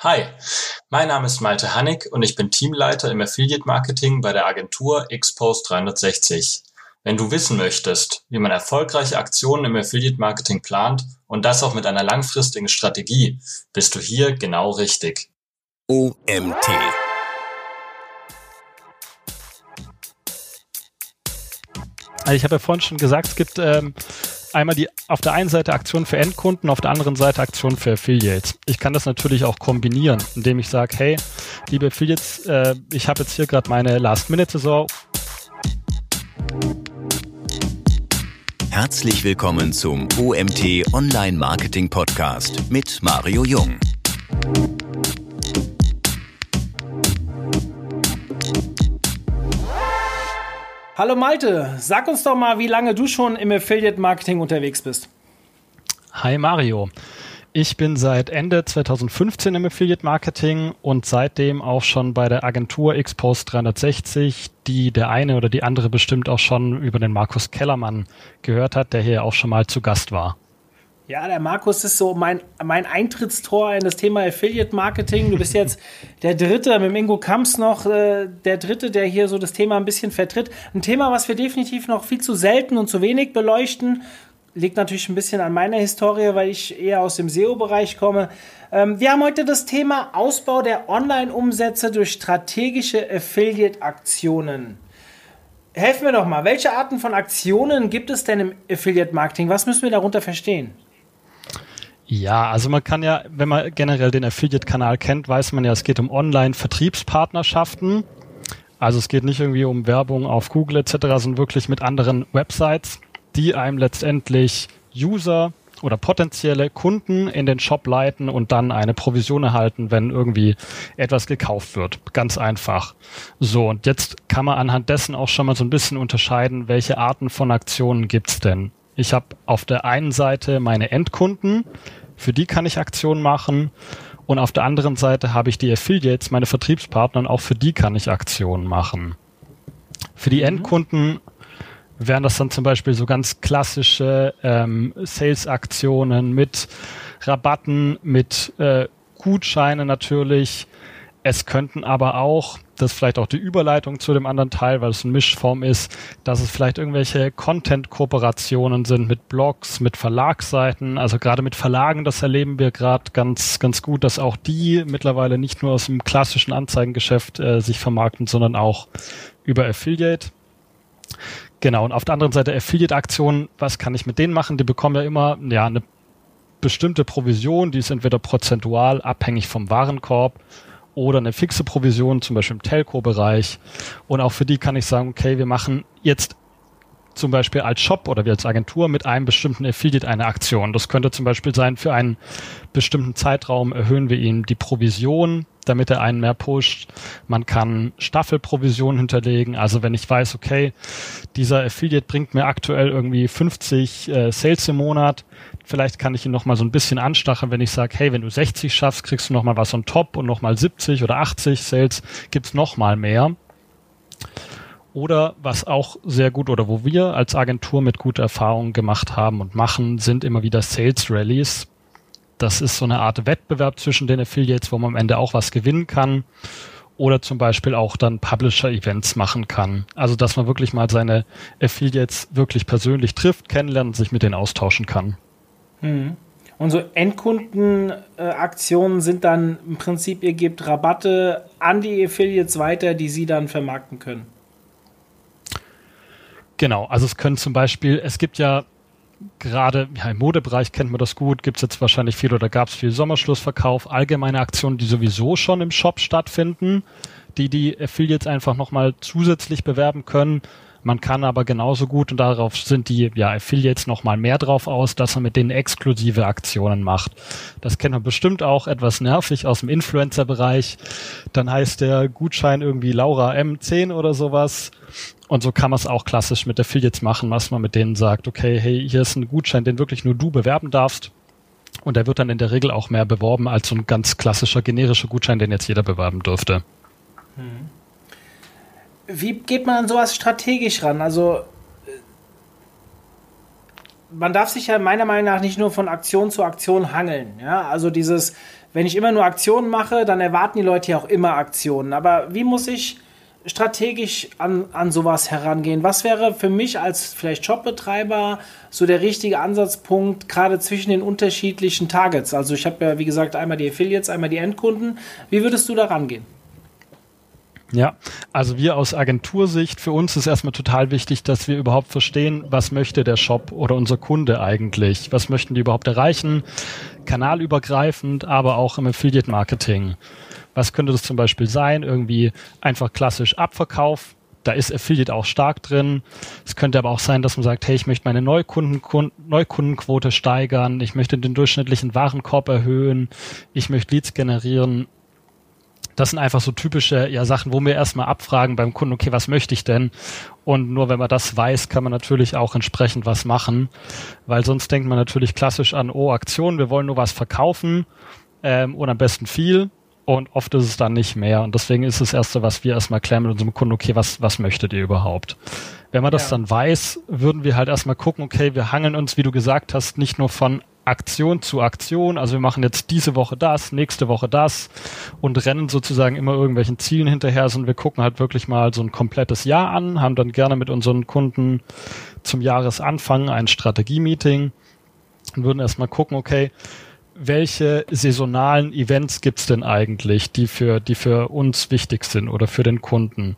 Hi, mein Name ist Malte Hannig und ich bin Teamleiter im Affiliate Marketing bei der Agentur Xpost 360. Wenn du wissen möchtest, wie man erfolgreiche Aktionen im Affiliate Marketing plant und das auch mit einer langfristigen Strategie, bist du hier genau richtig. OMT. Also ich habe ja vorhin schon gesagt, es gibt ähm, einmal die auf der einen Seite Aktion für Endkunden, auf der anderen Seite Aktion für Affiliates. Ich kann das natürlich auch kombinieren, indem ich sage, hey, liebe Affiliates, äh, ich habe jetzt hier gerade meine Last-Minute-Saison. Herzlich willkommen zum OMT Online Marketing Podcast mit Mario Jung. Hallo Malte, sag uns doch mal, wie lange du schon im Affiliate Marketing unterwegs bist. Hi Mario. Ich bin seit Ende 2015 im Affiliate Marketing und seitdem auch schon bei der Agentur Xpost 360, die der eine oder die andere bestimmt auch schon über den Markus Kellermann gehört hat, der hier auch schon mal zu Gast war. Ja, der Markus ist so mein, mein Eintrittstor in das Thema Affiliate Marketing. Du bist jetzt der Dritte, mit Ingo Kamps noch, äh, der Dritte, der hier so das Thema ein bisschen vertritt. Ein Thema, was wir definitiv noch viel zu selten und zu wenig beleuchten. Liegt natürlich ein bisschen an meiner Historie, weil ich eher aus dem SEO-Bereich komme. Ähm, wir haben heute das Thema Ausbau der Online-Umsätze durch strategische Affiliate-Aktionen. Helfen wir doch mal, welche Arten von Aktionen gibt es denn im Affiliate-Marketing? Was müssen wir darunter verstehen? Ja, also man kann ja, wenn man generell den Affiliate-Kanal kennt, weiß man ja, es geht um Online-Vertriebspartnerschaften. Also es geht nicht irgendwie um Werbung auf Google etc., sondern wirklich mit anderen Websites, die einem letztendlich User oder potenzielle Kunden in den Shop leiten und dann eine Provision erhalten, wenn irgendwie etwas gekauft wird. Ganz einfach. So, und jetzt kann man anhand dessen auch schon mal so ein bisschen unterscheiden, welche Arten von Aktionen gibt's denn. Ich habe auf der einen Seite meine Endkunden, für die kann ich Aktionen machen. Und auf der anderen Seite habe ich die Affiliates, meine Vertriebspartner, und auch für die kann ich Aktionen machen. Für die mhm. Endkunden wären das dann zum Beispiel so ganz klassische ähm, Sales-Aktionen mit Rabatten, mit äh, Gutscheinen natürlich. Es könnten aber auch das ist vielleicht auch die Überleitung zu dem anderen Teil, weil es eine Mischform ist, dass es vielleicht irgendwelche Content-Kooperationen sind mit Blogs, mit Verlagsseiten, also gerade mit Verlagen, das erleben wir gerade ganz, ganz gut, dass auch die mittlerweile nicht nur aus dem klassischen Anzeigengeschäft äh, sich vermarkten, sondern auch über Affiliate. Genau, und auf der anderen Seite Affiliate-Aktionen, was kann ich mit denen machen? Die bekommen ja immer ja, eine bestimmte Provision, die ist entweder prozentual abhängig vom Warenkorb oder eine fixe Provision, zum Beispiel im Telco-Bereich. Und auch für die kann ich sagen, okay, wir machen jetzt zum Beispiel als Shop oder wir als Agentur mit einem bestimmten Affiliate eine Aktion. Das könnte zum Beispiel sein, für einen bestimmten Zeitraum erhöhen wir ihm die Provision, damit er einen mehr pusht. Man kann Staffelprovision hinterlegen. Also wenn ich weiß, okay, dieser Affiliate bringt mir aktuell irgendwie 50 äh, Sales im Monat, Vielleicht kann ich ihn noch mal so ein bisschen anstacheln, wenn ich sage, hey, wenn du 60 schaffst, kriegst du noch mal was on top und noch mal 70 oder 80 Sales gibt's noch mal mehr. Oder was auch sehr gut oder wo wir als Agentur mit guter Erfahrung gemacht haben und machen, sind immer wieder Sales Rallies. Das ist so eine Art Wettbewerb zwischen den Affiliates, wo man am Ende auch was gewinnen kann. Oder zum Beispiel auch dann Publisher-Events machen kann. Also, dass man wirklich mal seine Affiliates wirklich persönlich trifft, kennenlernt und sich mit denen austauschen kann. Mhm. Und so Endkundenaktionen äh, sind dann im Prinzip, ihr gebt Rabatte an die Affiliates weiter, die sie dann vermarkten können. Genau, also es können zum Beispiel, es gibt ja gerade ja, im Modebereich kennt man das gut, gibt es jetzt wahrscheinlich viel oder gab es viel Sommerschlussverkauf, allgemeine Aktionen, die sowieso schon im Shop stattfinden, die die Affiliates einfach nochmal zusätzlich bewerben können man kann aber genauso gut, und darauf sind die ja, Affiliates nochmal mehr drauf aus, dass man mit denen exklusive Aktionen macht. Das kennt man bestimmt auch etwas nervig aus dem Influencer-Bereich. Dann heißt der Gutschein irgendwie Laura M10 oder sowas. Und so kann man es auch klassisch mit Affiliates machen, was man mit denen sagt, okay, hey, hier ist ein Gutschein, den wirklich nur du bewerben darfst. Und der wird dann in der Regel auch mehr beworben als so ein ganz klassischer generischer Gutschein, den jetzt jeder bewerben dürfte. Hm wie geht man an sowas strategisch ran? Also man darf sich ja meiner Meinung nach nicht nur von Aktion zu Aktion hangeln. Ja? Also dieses, wenn ich immer nur Aktionen mache, dann erwarten die Leute ja auch immer Aktionen. Aber wie muss ich strategisch an, an sowas herangehen? Was wäre für mich als vielleicht Shopbetreiber so der richtige Ansatzpunkt, gerade zwischen den unterschiedlichen Targets? Also ich habe ja, wie gesagt, einmal die Affiliates, einmal die Endkunden. Wie würdest du da rangehen? Ja, also wir aus Agentursicht, für uns ist erstmal total wichtig, dass wir überhaupt verstehen, was möchte der Shop oder unser Kunde eigentlich? Was möchten die überhaupt erreichen? Kanalübergreifend, aber auch im Affiliate Marketing. Was könnte das zum Beispiel sein? Irgendwie einfach klassisch Abverkauf. Da ist Affiliate auch stark drin. Es könnte aber auch sein, dass man sagt, hey, ich möchte meine Neukunden, Neukundenquote steigern, ich möchte den durchschnittlichen Warenkorb erhöhen, ich möchte Leads generieren das sind einfach so typische ja, Sachen, wo wir erstmal abfragen beim Kunden, okay, was möchte ich denn? Und nur wenn man das weiß, kann man natürlich auch entsprechend was machen, weil sonst denkt man natürlich klassisch an, oh, Aktion, wir wollen nur was verkaufen ähm, und am besten viel. Und oft ist es dann nicht mehr. Und deswegen ist das Erste, was wir erstmal klären mit unserem Kunden, okay, was, was möchtet ihr überhaupt? Wenn man das ja. dann weiß, würden wir halt erstmal gucken, okay, wir hangeln uns, wie du gesagt hast, nicht nur von Aktion zu Aktion. Also wir machen jetzt diese Woche das, nächste Woche das und rennen sozusagen immer irgendwelchen Zielen hinterher, sondern wir gucken halt wirklich mal so ein komplettes Jahr an, haben dann gerne mit unseren Kunden zum Jahresanfang ein Strategie-Meeting und würden erstmal gucken, okay, welche saisonalen Events gibt's denn eigentlich, die für, die für uns wichtig sind oder für den Kunden?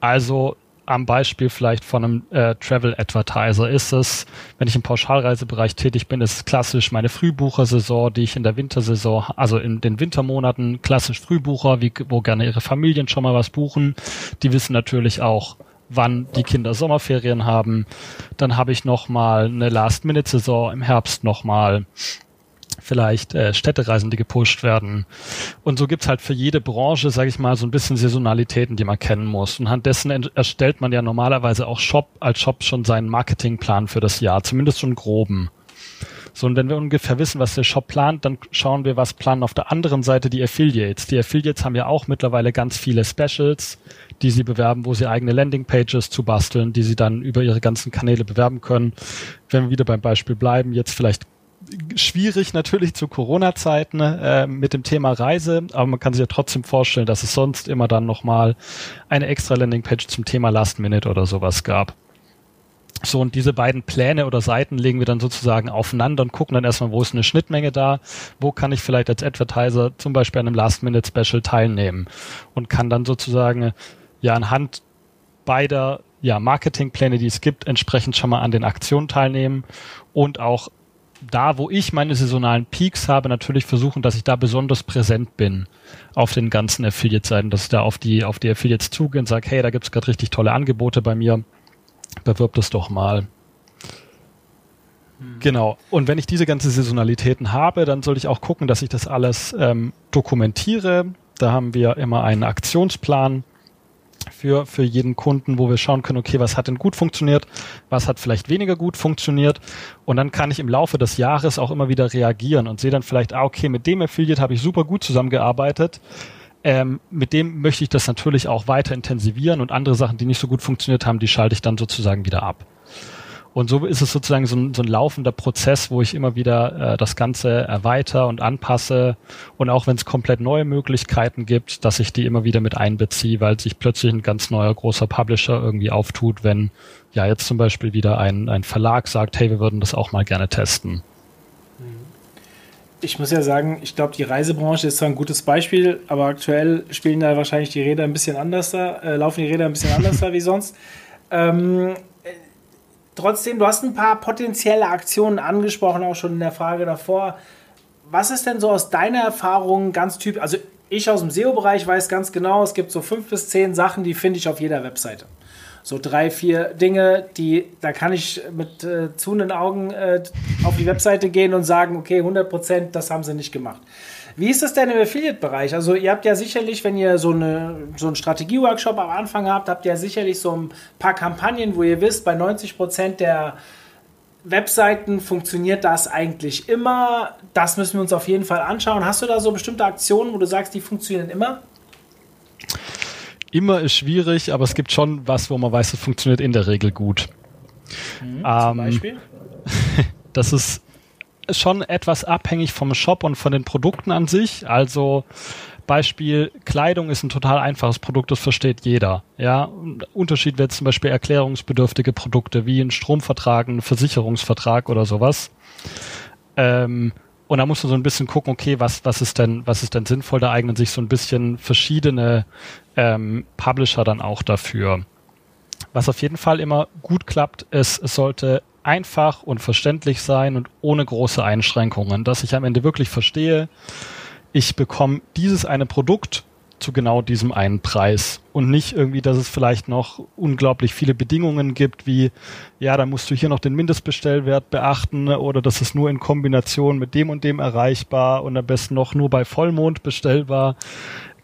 Also am Beispiel vielleicht von einem äh, Travel Advertiser ist es, wenn ich im Pauschalreisebereich tätig bin, ist es klassisch meine Frühbuchersaison, die ich in der Wintersaison, also in den Wintermonaten klassisch Frühbucher, wie, wo gerne ihre Familien schon mal was buchen. Die wissen natürlich auch, wann die Kinder Sommerferien haben. Dann habe ich noch mal eine Last-Minute-Saison im Herbst noch mal vielleicht äh, Städtereisen, die gepusht werden. Und so gibt's halt für jede Branche, sage ich mal, so ein bisschen Saisonalitäten, die man kennen muss. Und anhand dessen erstellt man ja normalerweise auch Shop als Shop schon seinen Marketingplan für das Jahr, zumindest schon groben. So, und wenn wir ungefähr wissen, was der Shop plant, dann schauen wir, was planen auf der anderen Seite die Affiliates. Die Affiliates haben ja auch mittlerweile ganz viele Specials, die sie bewerben, wo sie eigene Landingpages zu basteln, die sie dann über ihre ganzen Kanäle bewerben können. Wenn wir wieder beim Beispiel bleiben, jetzt vielleicht schwierig natürlich zu Corona-Zeiten äh, mit dem Thema Reise, aber man kann sich ja trotzdem vorstellen, dass es sonst immer dann nochmal eine extra Landingpage zum Thema Last Minute oder sowas gab. So, und diese beiden Pläne oder Seiten legen wir dann sozusagen aufeinander und gucken dann erstmal, wo ist eine Schnittmenge da, wo kann ich vielleicht als Advertiser zum Beispiel an einem Last-Minute-Special teilnehmen und kann dann sozusagen ja anhand beider ja, Marketingpläne, die es gibt, entsprechend schon mal an den Aktionen teilnehmen und auch da, wo ich meine saisonalen Peaks habe, natürlich versuchen, dass ich da besonders präsent bin auf den ganzen Affiliate-Seiten, dass ich da auf die, auf die Affiliates zugehe und sage, hey, da gibt's gerade richtig tolle Angebote bei mir, bewirb das doch mal. Hm. Genau. Und wenn ich diese ganze Saisonalitäten habe, dann soll ich auch gucken, dass ich das alles ähm, dokumentiere. Da haben wir immer einen Aktionsplan, für, für jeden Kunden, wo wir schauen können, okay, was hat denn gut funktioniert, was hat vielleicht weniger gut funktioniert. Und dann kann ich im Laufe des Jahres auch immer wieder reagieren und sehe dann vielleicht, ah, okay, mit dem Affiliate habe ich super gut zusammengearbeitet. Ähm, mit dem möchte ich das natürlich auch weiter intensivieren und andere Sachen, die nicht so gut funktioniert haben, die schalte ich dann sozusagen wieder ab. Und so ist es sozusagen so ein, so ein laufender Prozess, wo ich immer wieder äh, das Ganze erweitere und anpasse. Und auch wenn es komplett neue Möglichkeiten gibt, dass ich die immer wieder mit einbeziehe, weil sich plötzlich ein ganz neuer großer Publisher irgendwie auftut, wenn ja jetzt zum Beispiel wieder ein, ein Verlag sagt, hey, wir würden das auch mal gerne testen. Ich muss ja sagen, ich glaube, die Reisebranche ist zwar ein gutes Beispiel, aber aktuell spielen da wahrscheinlich die Räder ein bisschen anders da, äh, laufen die Räder ein bisschen anders da wie sonst. Ähm, Trotzdem, du hast ein paar potenzielle Aktionen angesprochen, auch schon in der Frage davor. Was ist denn so aus deiner Erfahrung ganz typisch? Also ich aus dem SEO-Bereich weiß ganz genau, es gibt so fünf bis zehn Sachen, die finde ich auf jeder Webseite. So drei, vier Dinge, die, da kann ich mit äh, zuhenden Augen äh, auf die Webseite gehen und sagen, okay, 100 Prozent, das haben sie nicht gemacht. Wie ist das denn im Affiliate-Bereich? Also ihr habt ja sicherlich, wenn ihr so, eine, so einen Strategie-Workshop am Anfang habt, habt ihr ja sicherlich so ein paar Kampagnen, wo ihr wisst, bei 90 Prozent der Webseiten funktioniert das eigentlich immer. Das müssen wir uns auf jeden Fall anschauen. Hast du da so bestimmte Aktionen, wo du sagst, die funktionieren immer? Immer ist schwierig, aber es gibt schon was, wo man weiß, es funktioniert in der Regel gut. Mhm, ähm, zum Beispiel? das ist schon etwas abhängig vom Shop und von den Produkten an sich. Also Beispiel Kleidung ist ein total einfaches Produkt, das versteht jeder. Ja, Unterschied wäre zum Beispiel erklärungsbedürftige Produkte wie ein Stromvertrag, ein Versicherungsvertrag oder sowas. Ähm, und da musst du so ein bisschen gucken, okay, was, was ist denn, was ist denn sinnvoll? Da eignen sich so ein bisschen verschiedene ähm, Publisher dann auch dafür. Was auf jeden Fall immer gut klappt, ist, es sollte einfach und verständlich sein und ohne große Einschränkungen, dass ich am Ende wirklich verstehe, ich bekomme dieses eine Produkt zu genau diesem einen Preis und nicht irgendwie, dass es vielleicht noch unglaublich viele Bedingungen gibt, wie ja, da musst du hier noch den Mindestbestellwert beachten oder das ist nur in Kombination mit dem und dem erreichbar und am besten noch nur bei Vollmond bestellbar.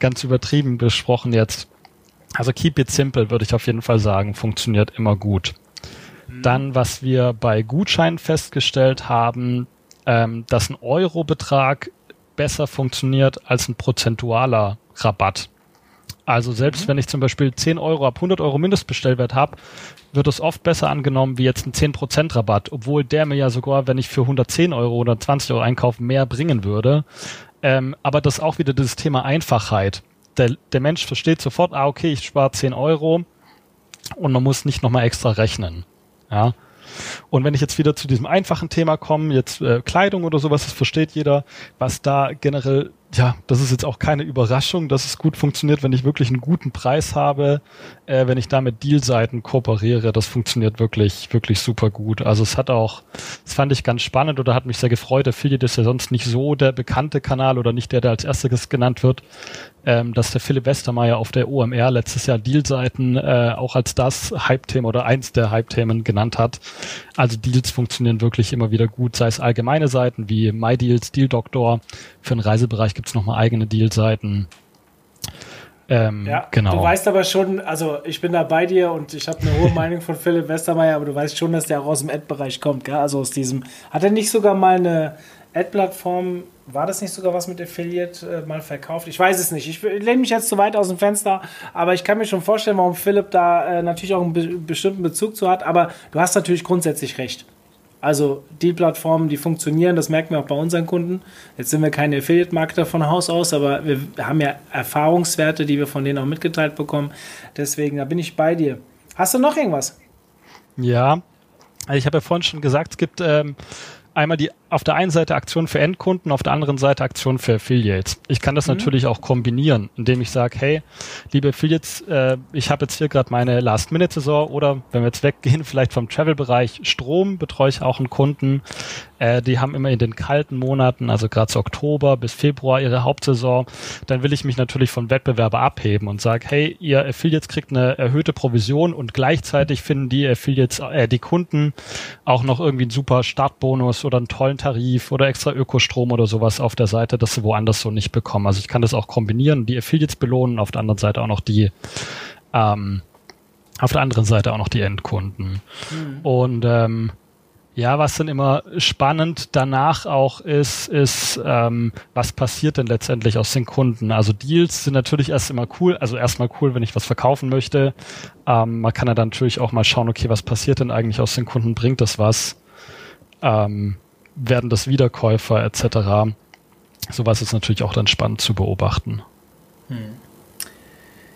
Ganz übertrieben besprochen jetzt. Also keep it simple, würde ich auf jeden Fall sagen, funktioniert immer gut. Mhm. Dann, was wir bei Gutscheinen festgestellt haben, ähm, dass ein Eurobetrag besser funktioniert als ein prozentualer Rabatt. Also selbst mhm. wenn ich zum Beispiel 10 Euro ab 100 Euro Mindestbestellwert habe, wird es oft besser angenommen wie jetzt ein 10% Rabatt, obwohl der mir ja sogar, wenn ich für 110 Euro oder 20 Euro einkaufe, mehr bringen würde. Ähm, aber das ist auch wieder das Thema Einfachheit der, der Mensch versteht sofort, ah, okay, ich spare 10 Euro und man muss nicht nochmal extra rechnen. Ja. Und wenn ich jetzt wieder zu diesem einfachen Thema komme, jetzt äh, Kleidung oder sowas, das versteht jeder, was da generell ja, das ist jetzt auch keine Überraschung, dass es gut funktioniert, wenn ich wirklich einen guten Preis habe, äh, wenn ich da mit Dealseiten kooperiere. Das funktioniert wirklich, wirklich super gut. Also es hat auch, das fand ich ganz spannend oder hat mich sehr gefreut. Affiliate ist ja sonst nicht so der bekannte Kanal oder nicht der, der als erstes genannt wird, ähm, dass der Philipp Westermeier auf der OMR letztes Jahr Dealseiten äh, auch als das Hype-Thema oder eins der Hype-Themen genannt hat. Also Deals funktionieren wirklich immer wieder gut, sei es allgemeine Seiten wie MyDeals, Deal Doctor. Für den Reisebereich gibt es nochmal eigene Deal-Seiten. Ähm, ja, genau. Du weißt aber schon, also ich bin da bei dir und ich habe eine hohe Meinung von Philipp Westermeier, aber du weißt schon, dass der auch aus dem Ad-Bereich kommt, gell? Also aus diesem. Hat er nicht sogar mal eine Ad-Plattform war das nicht sogar was mit Affiliate äh, mal verkauft? Ich weiß es nicht. Ich lehne mich jetzt zu weit aus dem Fenster, aber ich kann mir schon vorstellen, warum Philipp da äh, natürlich auch einen be bestimmten Bezug zu hat. Aber du hast natürlich grundsätzlich recht. Also die Plattformen, die funktionieren, das merken wir auch bei unseren Kunden. Jetzt sind wir keine Affiliate-Marketer von Haus aus, aber wir haben ja Erfahrungswerte, die wir von denen auch mitgeteilt bekommen. Deswegen, da bin ich bei dir. Hast du noch irgendwas? Ja, ich habe ja vorhin schon gesagt, es gibt ähm, einmal die auf der einen Seite Aktion für Endkunden, auf der anderen Seite Aktion für Affiliates. Ich kann das mhm. natürlich auch kombinieren, indem ich sage, hey, liebe Affiliates, äh, ich habe jetzt hier gerade meine Last-Minute-Saison oder wenn wir jetzt weggehen, vielleicht vom Travel-Bereich Strom, betreue ich auch einen Kunden. Äh, die haben immer in den kalten Monaten, also gerade zu Oktober bis Februar ihre Hauptsaison. Dann will ich mich natürlich vom Wettbewerber abheben und sage, hey, ihr Affiliates kriegt eine erhöhte Provision und gleichzeitig finden die Affiliates, äh, die Kunden auch noch irgendwie einen super Startbonus oder einen tollen Tarif oder extra Ökostrom oder sowas auf der Seite, das sie woanders so nicht bekommen. Also ich kann das auch kombinieren, die Affiliates belohnen, auf der anderen Seite auch noch die, ähm, auf der anderen Seite auch noch die Endkunden. Mhm. Und ähm, ja, was dann immer spannend danach auch ist, ist, ähm, was passiert denn letztendlich aus den Kunden? Also Deals sind natürlich erst immer cool, also erstmal cool, wenn ich was verkaufen möchte. Ähm, man kann ja dann natürlich auch mal schauen, okay, was passiert denn eigentlich aus den Kunden? Bringt das was? Ähm, werden das Wiederkäufer etc. Sowas ist natürlich auch dann spannend zu beobachten. Hm.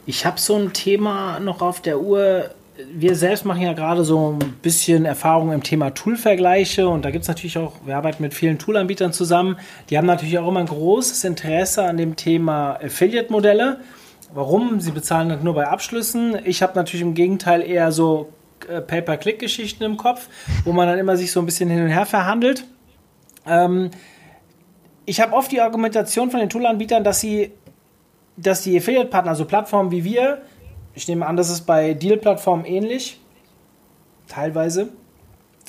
Ich habe so ein Thema noch auf der Uhr. Wir selbst machen ja gerade so ein bisschen Erfahrung im Thema Tool-Vergleiche und da gibt es natürlich auch, wir arbeiten mit vielen Tool-Anbietern zusammen, die haben natürlich auch immer ein großes Interesse an dem Thema Affiliate-Modelle. Warum? Sie bezahlen das nur bei Abschlüssen. Ich habe natürlich im Gegenteil eher so äh, Pay-per-Click-Geschichten im Kopf, wo man dann immer sich so ein bisschen hin und her verhandelt. Ähm, ich habe oft die Argumentation von den Toolanbietern, dass sie, dass die Affiliate-Partner, also Plattformen wie wir, ich nehme an, das ist bei Deal-Plattformen ähnlich, teilweise,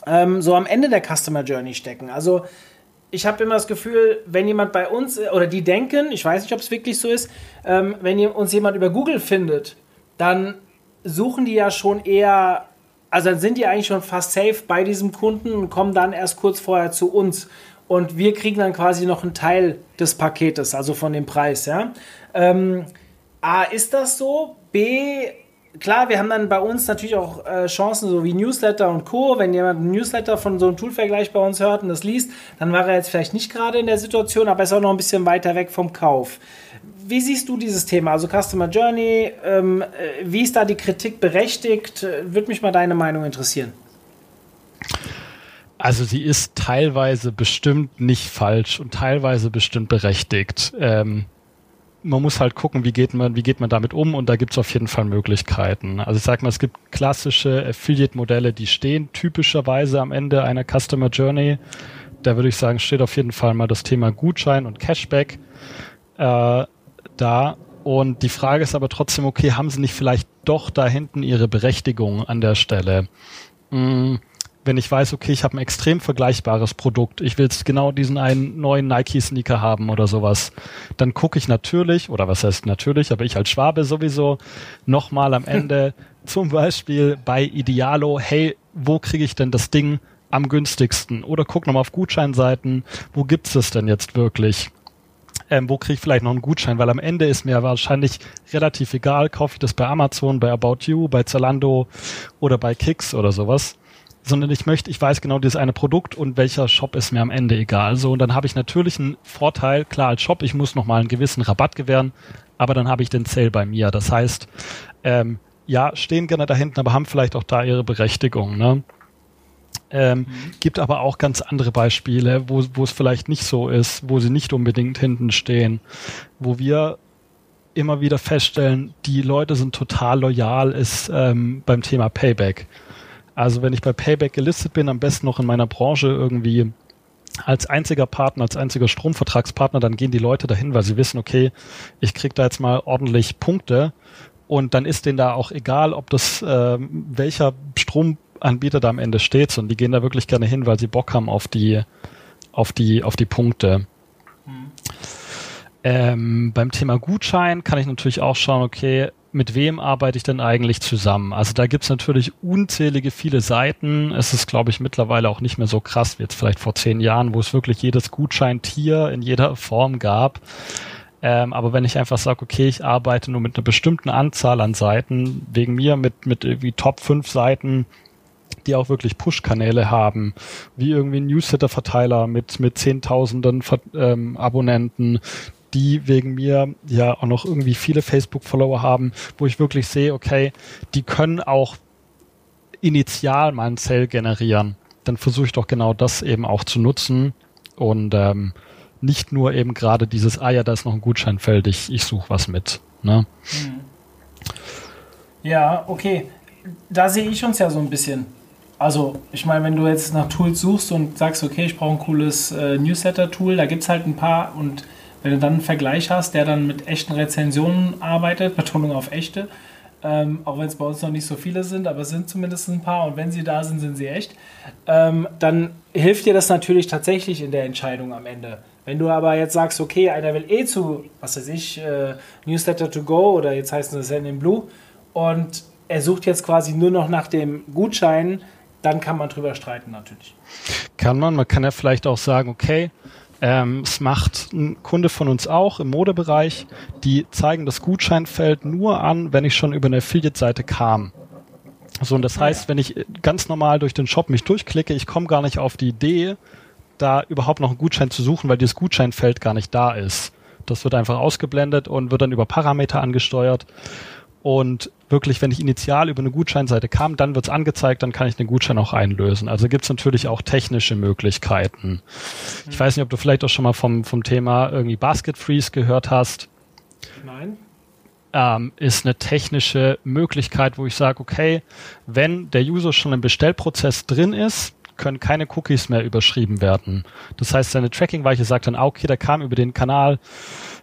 ähm, so am Ende der Customer Journey stecken. Also ich habe immer das Gefühl, wenn jemand bei uns, oder die denken, ich weiß nicht, ob es wirklich so ist, ähm, wenn uns jemand über Google findet, dann suchen die ja schon eher also dann sind die eigentlich schon fast safe bei diesem Kunden und kommen dann erst kurz vorher zu uns. Und wir kriegen dann quasi noch einen Teil des Paketes, also von dem Preis. Ja? Ähm, A, ist das so? B, klar, wir haben dann bei uns natürlich auch äh, Chancen, so wie Newsletter und Co. Wenn jemand ein Newsletter von so einem Toolvergleich bei uns hört und das liest, dann war er jetzt vielleicht nicht gerade in der Situation, aber ist auch noch ein bisschen weiter weg vom Kauf. Wie siehst du dieses Thema? Also Customer Journey, ähm, äh, wie ist da die Kritik berechtigt? Würde mich mal deine Meinung interessieren. Also sie ist teilweise bestimmt nicht falsch und teilweise bestimmt berechtigt. Ähm, man muss halt gucken, wie geht man, wie geht man damit um und da gibt es auf jeden Fall Möglichkeiten. Also ich sag mal, es gibt klassische Affiliate-Modelle, die stehen typischerweise am Ende einer Customer Journey. Da würde ich sagen, steht auf jeden Fall mal das Thema Gutschein und Cashback äh, da. Und die Frage ist aber trotzdem, okay, haben sie nicht vielleicht doch da hinten ihre Berechtigung an der Stelle? Hm wenn ich weiß, okay, ich habe ein extrem vergleichbares Produkt, ich will jetzt genau diesen einen neuen Nike-Sneaker haben oder sowas, dann gucke ich natürlich, oder was heißt natürlich, aber ich als Schwabe sowieso, nochmal am Ende zum Beispiel bei Idealo, hey, wo kriege ich denn das Ding am günstigsten? Oder guck nochmal auf Gutscheinseiten, wo gibt's es denn jetzt wirklich? Ähm, wo kriege ich vielleicht noch einen Gutschein? Weil am Ende ist mir wahrscheinlich relativ egal, kaufe ich das bei Amazon, bei About You, bei Zalando oder bei Kicks oder sowas sondern ich möchte, ich weiß genau dieses eine Produkt und welcher Shop ist mir am Ende egal. So, und dann habe ich natürlich einen Vorteil, klar als Shop, ich muss nochmal einen gewissen Rabatt gewähren, aber dann habe ich den Sale bei mir. Das heißt, ähm, ja, stehen gerne da hinten, aber haben vielleicht auch da ihre Berechtigung. Ne? Ähm, mhm. Gibt aber auch ganz andere Beispiele, wo, wo es vielleicht nicht so ist, wo sie nicht unbedingt hinten stehen, wo wir immer wieder feststellen, die Leute sind total loyal, ist ähm, beim Thema Payback. Also wenn ich bei Payback gelistet bin, am besten noch in meiner Branche irgendwie als einziger Partner, als einziger Stromvertragspartner, dann gehen die Leute dahin, weil sie wissen, okay, ich krieg da jetzt mal ordentlich Punkte und dann ist denen da auch egal, ob das äh, welcher Stromanbieter da am Ende steht, und die gehen da wirklich gerne hin, weil sie Bock haben auf die auf die auf die Punkte. Mhm. Ähm, beim Thema Gutschein kann ich natürlich auch schauen, okay, mit wem arbeite ich denn eigentlich zusammen? Also da gibt's natürlich unzählige viele Seiten. Es ist, glaube ich, mittlerweile auch nicht mehr so krass wie jetzt vielleicht vor zehn Jahren, wo es wirklich jedes Gutscheintier in jeder Form gab. Ähm, aber wenn ich einfach sage, okay, ich arbeite nur mit einer bestimmten Anzahl an Seiten, wegen mir mit, mit irgendwie Top 5 Seiten, die auch wirklich Push-Kanäle haben, wie irgendwie ein Newsletter-Verteiler mit, mit Zehntausenden ähm, Abonnenten, die wegen mir ja auch noch irgendwie viele Facebook-Follower haben, wo ich wirklich sehe, okay, die können auch initial ein Sale generieren. Dann versuche ich doch genau das eben auch zu nutzen und ähm, nicht nur eben gerade dieses, ah ja, da ist noch ein Gutscheinfeld, ich, ich suche was mit. Ne? Hm. Ja, okay. Da sehe ich uns ja so ein bisschen. Also, ich meine, wenn du jetzt nach Tools suchst und sagst, okay, ich brauche ein cooles äh, Newsletter-Tool, da gibt es halt ein paar und wenn du dann einen Vergleich hast, der dann mit echten Rezensionen arbeitet, Betonung auf echte, ähm, auch wenn es bei uns noch nicht so viele sind, aber es sind zumindest ein paar und wenn sie da sind, sind sie echt, ähm, dann hilft dir das natürlich tatsächlich in der Entscheidung am Ende. Wenn du aber jetzt sagst, okay, einer will eh zu, was weiß ich, äh, Newsletter to go oder jetzt heißt es Send in Blue und er sucht jetzt quasi nur noch nach dem Gutschein, dann kann man drüber streiten natürlich. Kann man, man kann ja vielleicht auch sagen, okay, ähm, es macht ein Kunde von uns auch im Modebereich. Die zeigen das Gutscheinfeld nur an, wenn ich schon über eine Affiliate-Seite kam. So, und das heißt, wenn ich ganz normal durch den Shop mich durchklicke, ich komme gar nicht auf die Idee, da überhaupt noch einen Gutschein zu suchen, weil dieses Gutscheinfeld gar nicht da ist. Das wird einfach ausgeblendet und wird dann über Parameter angesteuert. Und wirklich, wenn ich initial über eine Gutscheinseite kam, dann wird's angezeigt, dann kann ich den Gutschein auch einlösen. Also gibt's natürlich auch technische Möglichkeiten. Ich weiß nicht, ob du vielleicht auch schon mal vom, vom Thema irgendwie Basket Freeze gehört hast. Nein. Ähm, ist eine technische Möglichkeit, wo ich sage, okay, wenn der User schon im Bestellprozess drin ist, können keine Cookies mehr überschrieben werden. Das heißt, seine Tracking-Weiche sagt dann, ah, okay, der kam über den Kanal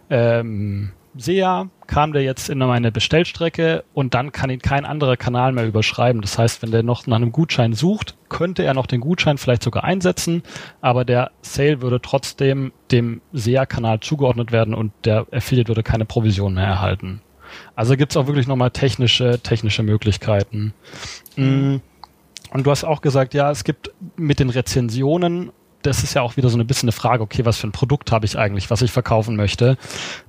ähm, SEA kam der jetzt in meine Bestellstrecke und dann kann ihn kein anderer Kanal mehr überschreiben. Das heißt, wenn der noch nach einem Gutschein sucht, könnte er noch den Gutschein vielleicht sogar einsetzen, aber der Sale würde trotzdem dem SEA-Kanal zugeordnet werden und der Affiliate würde keine Provision mehr erhalten. Also gibt es auch wirklich nochmal technische, technische Möglichkeiten. Mhm. Und du hast auch gesagt, ja, es gibt mit den Rezensionen das ist ja auch wieder so ein bisschen eine Frage, okay, was für ein Produkt habe ich eigentlich, was ich verkaufen möchte.